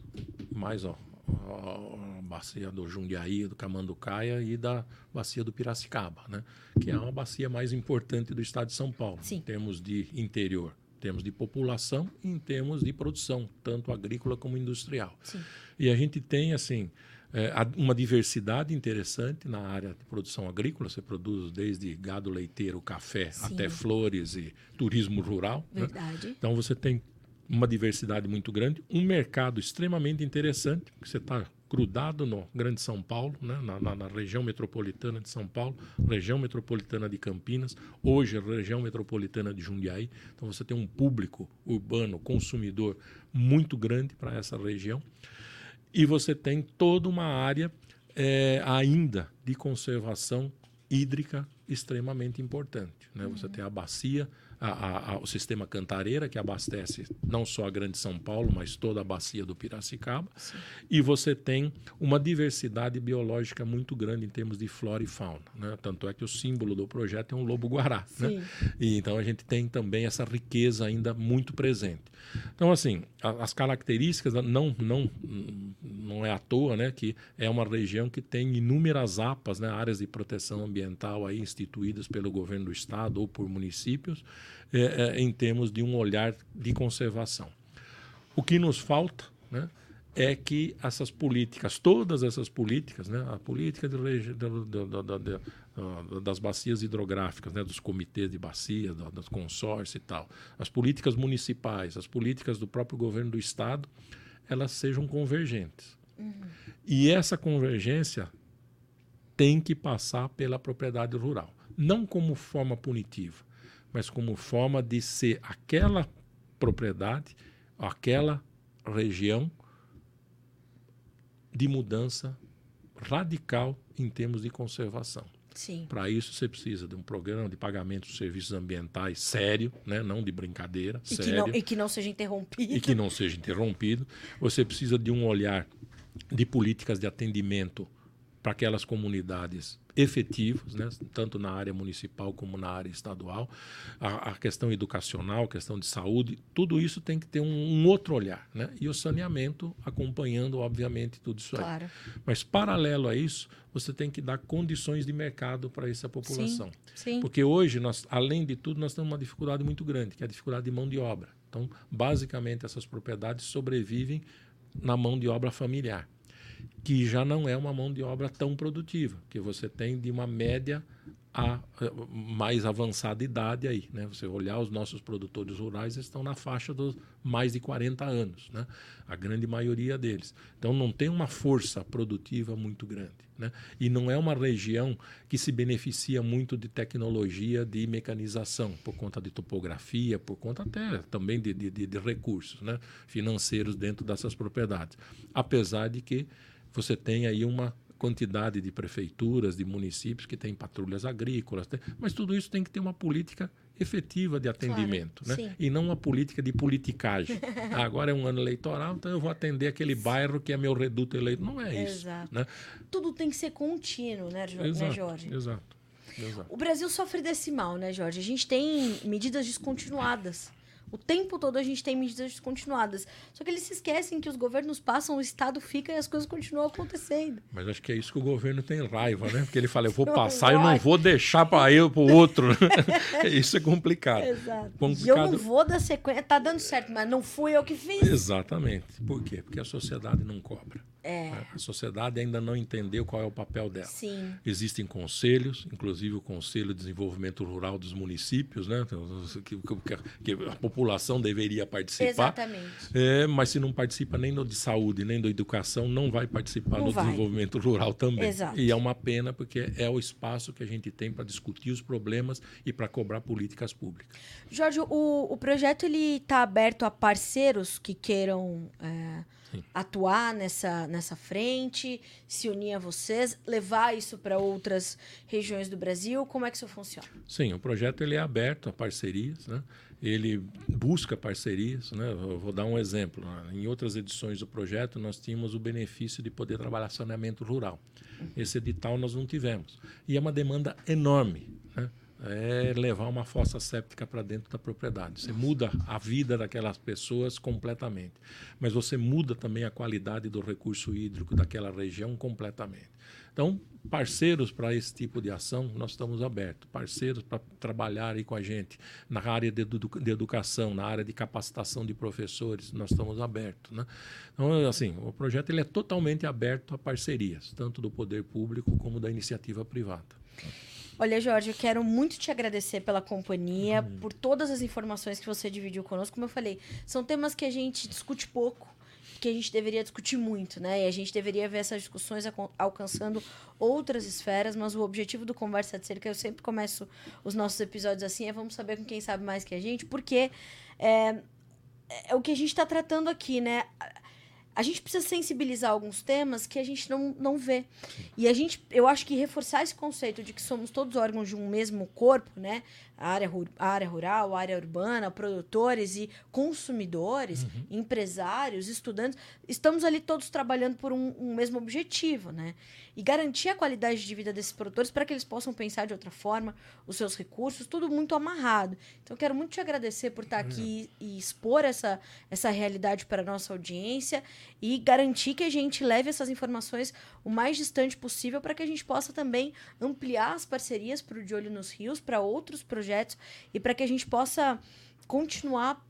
mais ó, a bacia do Jundiaí, do Camanducaia e da bacia do Piracicaba, né? que é uma bacia mais importante do estado de São Paulo, Sim. em termos de interior, em termos de população e em termos de produção, tanto agrícola como industrial. Sim. E a gente tem, assim, é, uma diversidade interessante na área de produção agrícola. Você produz desde gado leiteiro, café, Sim. até flores e turismo rural. Né? Verdade. Né? Então você tem uma diversidade muito grande, um mercado extremamente interessante, porque você está grudado no Grande São Paulo, né? na, na, na, região metropolitana de São Paulo, região metropolitana de Campinas, hoje região metropolitana de Jundiaí. Então você tem um público urbano, consumidor muito grande para essa região. E você tem toda uma área é, ainda de conservação hídrica extremamente importante. Né? Uhum. Você tem a bacia a, a, o sistema Cantareira, que abastece não só a Grande São Paulo, mas toda a bacia do Piracicaba. Sim. E você tem uma diversidade biológica muito grande em termos de flora e fauna. Né? Tanto é que o símbolo do projeto é um lobo-guará. Né? E, então a gente tem também essa riqueza ainda muito presente. Então, assim, as características não, não, não é à toa né, que é uma região que tem inúmeras APAs, né, áreas de proteção ambiental aí instituídas pelo governo do estado ou por municípios, é, é, em termos de um olhar de conservação. O que nos falta né, é que essas políticas, todas essas políticas, né, a política de, das bacias hidrográficas, né, dos comitês de bacia, dos consórcios e tal, as políticas municipais, as políticas do próprio governo do Estado, elas sejam convergentes. Uhum. E essa convergência tem que passar pela propriedade rural. Não como forma punitiva, mas como forma de ser aquela propriedade, aquela região de mudança radical em termos de conservação. Para isso você precisa de um programa de pagamento de serviços ambientais sério, né? não de brincadeira, e sério. Que não, e que não seja interrompido. E que não seja interrompido. Você precisa de um olhar de políticas de atendimento para aquelas comunidades efetivos, né, tanto na área municipal como na área estadual, a, a, questão educacional, a questão de saúde, tudo isso tem que ter um, um, outro olhar, né? E o saneamento acompanhando, obviamente, tudo isso claro. aí. Mas paralelo a isso, você tem que dar condições de mercado para essa população, sim, sim. porque hoje nós, além de tudo, nós temos uma dificuldade muito grande, que é a dificuldade de mão de obra. Então, basicamente, essas propriedades sobrevivem na mão de obra familiar que já não é uma mão de obra tão produtiva, que você tem de uma média a mais avançada idade aí, né? Você olhar os nossos produtores rurais estão na faixa dos mais de 40 anos, né? A grande maioria deles. Então não tem uma força produtiva muito grande, né? E não é uma região que se beneficia muito de tecnologia de mecanização, por conta de topografia, por conta até também de, de, de recursos, né? Financeiros dentro dessas propriedades. Apesar de que você tem aí uma quantidade de prefeituras, de municípios que têm patrulhas agrícolas, tem, mas tudo isso tem que ter uma política efetiva de atendimento, claro, né? E não uma política de politicagem. ah, agora é um ano eleitoral, então eu vou atender aquele bairro que é meu reduto eleitoral. Não é isso. Exato. Né? Tudo tem que ser contínuo, né, né exato, né Jorge? Exato. Exato. O Brasil sofre desse mal, né, Jorge? A gente tem medidas descontinuadas. O tempo todo a gente tem medidas descontinuadas. Só que eles se esquecem que os governos passam, o Estado fica e as coisas continuam acontecendo. Mas acho que é isso que o governo tem raiva, né? Porque ele fala, eu vou não passar, vai. eu não vou deixar para eu para o outro. isso é complicado. Exato. Complicado. eu não vou dar sequência. Tá dando certo, mas não fui eu que fiz. Exatamente. Por quê? Porque a sociedade não cobra. É. A sociedade ainda não entendeu qual é o papel dela. Sim. Existem conselhos, inclusive o Conselho de Desenvolvimento Rural dos municípios, né? Que, que, que a população deveria participar. Exatamente. É, mas se não participa nem do de saúde, nem da educação, não vai participar Não do vai. desenvolvimento rural também. Exato. E é uma pena, porque é o espaço que a gente tem para discutir os problemas e para cobrar políticas públicas. Jorge, o, o projeto está aberto a parceiros que queiram é, Atuar nessa, nessa frente, se unir a vocês, levar isso para outras regiões do Brasil. Como é que isso funciona? Sim, o projeto ele é aberto a parcerias, né? ele busca parcerias. Né? Eu vou dar um exemplo. né? Em outras edições do projeto, nós tínhamos o benefício de poder trabalhar saneamento rural. Esse edital nós não tivemos. E é uma demanda enorme. Né? É levar uma fossa séptica para dentro da propriedade. Você muda a vida daquelas pessoas completamente. Mas você muda também a qualidade do recurso hídrico daquela região completamente. Então, parceiros para esse tipo de ação, nós estamos abertos. Parceiros para trabalhar aí com a gente na área de, de educação, na área de capacitação de professores, nós estamos abertos. Né? Então, assim, o projeto ele é totalmente aberto a parcerias, tanto do poder público como da iniciativa privada. Olha, Jorge, eu quero muito te agradecer pela companhia, por todas as informações que você dividiu conosco. Como eu falei, são temas que a gente discute pouco, que a gente deveria discutir muito, né? E a gente deveria ver essas discussões alcan- alcançando outras esferas, mas o objetivo do Conversa de Cerca, eu sempre começo os nossos episódios assim, é vamos saber com quem sabe mais que a gente, porque é, é o que a gente está tratando aqui, né? A- gente precisa sensibilizar alguns temas que a gente não, não vê. E a gente, eu acho que reforçar esse conceito de que somos todos órgãos de um mesmo corpo, né? A área, a área rural, a área urbana, produtores e consumidores, empresários, estudantes, estamos ali todos trabalhando por um, um mesmo objetivo, né? E garantir a qualidade de vida desses produtores para que eles possam pensar de outra forma, os seus recursos, tudo muito amarrado. Então, quero muito te agradecer por estar aqui e expor essa, essa realidade para a nossa audiência e garantir que a gente leve essas informações o mais distante possível para que a gente possa também ampliar as parcerias para o De Olho nos Rios, para outros projetos e para que a gente possa continuar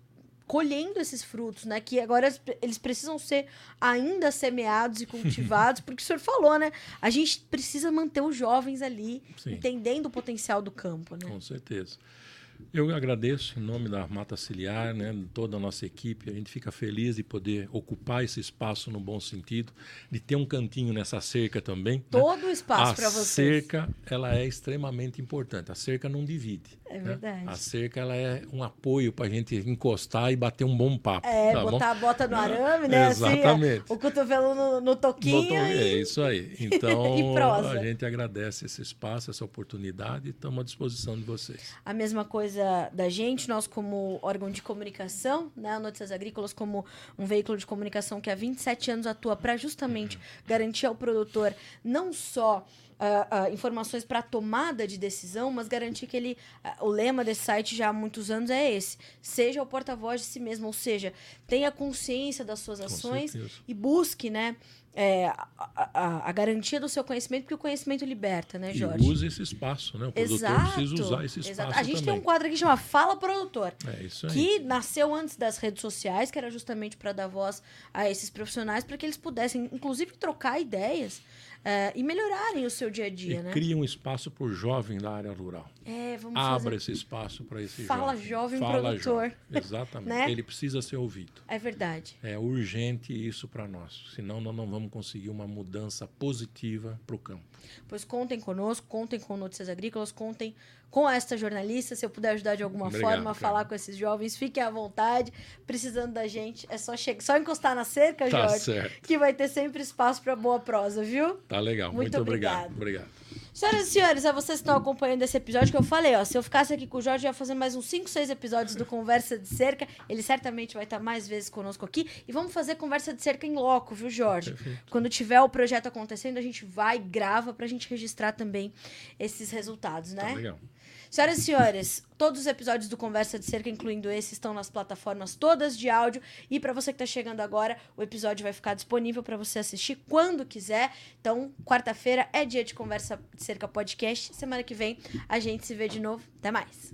colhendo esses frutos, né? Que agora eles pre- eles precisam ser ainda semeados e cultivados, porque o senhor falou, né? A gente precisa manter os jovens ali, Sim. entendendo o potencial do campo, né? Com certeza. Eu agradeço em nome da Mata Ciliar, né, toda a nossa equipe. A gente fica feliz de poder ocupar esse espaço no bom sentido, de ter um cantinho nessa cerca também. né? Todo o espaço a para vocês. cerca ela é extremamente importante. A cerca não divide. É né? verdade. A cerca ela é um apoio para a gente encostar e bater um bom papo. É, tá bom? botar a bota no arame, né? Assim, Exatamente. ó, o cotovelo no, no toquinho. Botou- e- É isso aí. Então, a gente agradece esse espaço, essa oportunidade e estamos à disposição de vocês. A mesma coisa da gente, nós como órgão de comunicação, né, Notícias Agrícolas como um veículo de comunicação que há 27 anos atua para justamente garantir ao produtor não só ah, ah, informações para tomada de decisão, mas garantir que ele, ah, o lema desse site já há muitos anos é esse, seja o porta-voz de si mesmo, ou seja, tenha consciência das suas ações certeza. e busque, né, é, a, a- a garantia do seu conhecimento, porque o conhecimento liberta, né, Jorge? E use esse espaço, né? O produtor Exato. precisa usar esse espaço exato. A gente também. tem um quadro aqui que chama Fala Produtor. É isso aí. Que nasceu antes das redes sociais, que era justamente para dar voz a esses profissionais, para que eles pudessem, inclusive, trocar ideias eh, e melhorarem o seu dia a dia, e né? cria um espaço para o jovem da área rural. É, vamos Abra fazer. esse espaço para esse Fala jovem. jovem Fala produtor. jovem. Exatamente. Né? Ele precisa ser ouvido. É verdade. É urgente isso para nós. Senão, nós não vamos conseguir uma mudança positiva para o campo. Pois contem conosco, contem com Notícias Agrícolas, contem com esta jornalista. Se eu puder ajudar de alguma Obrigado, forma a cara. falar com esses jovens, fiquem à vontade. Precisando da gente, é só, chegar, só encostar na cerca, Tá Jorge, certo. que vai ter sempre espaço para boa prosa, viu? Tá legal. Muito Muito, obrigado. obrigado. Senhoras e senhores, a vocês que estão acompanhando esse episódio que eu falei, ó, se eu ficasse aqui com o Jorge, ia fazer mais uns 5, 6 episódios do Conversa de Cerca. Ele certamente vai estar mais vezes conosco aqui. E vamos fazer Conversa de Cerca em loco, viu, Jorge? Perfeito. Quando tiver o projeto acontecendo, a gente vai, grava pra gente registrar também esses resultados, né? Tá legal. Senhoras e senhores, todos os episódios do Conversa de Cerca, incluindo esse, estão nas plataformas todas de áudio. E para você que está chegando agora, o episódio vai ficar disponível para você assistir quando quiser. Então, quarta-feira é dia de Conversa de Cerca Podcast. Semana que vem a gente se vê de novo. Até mais.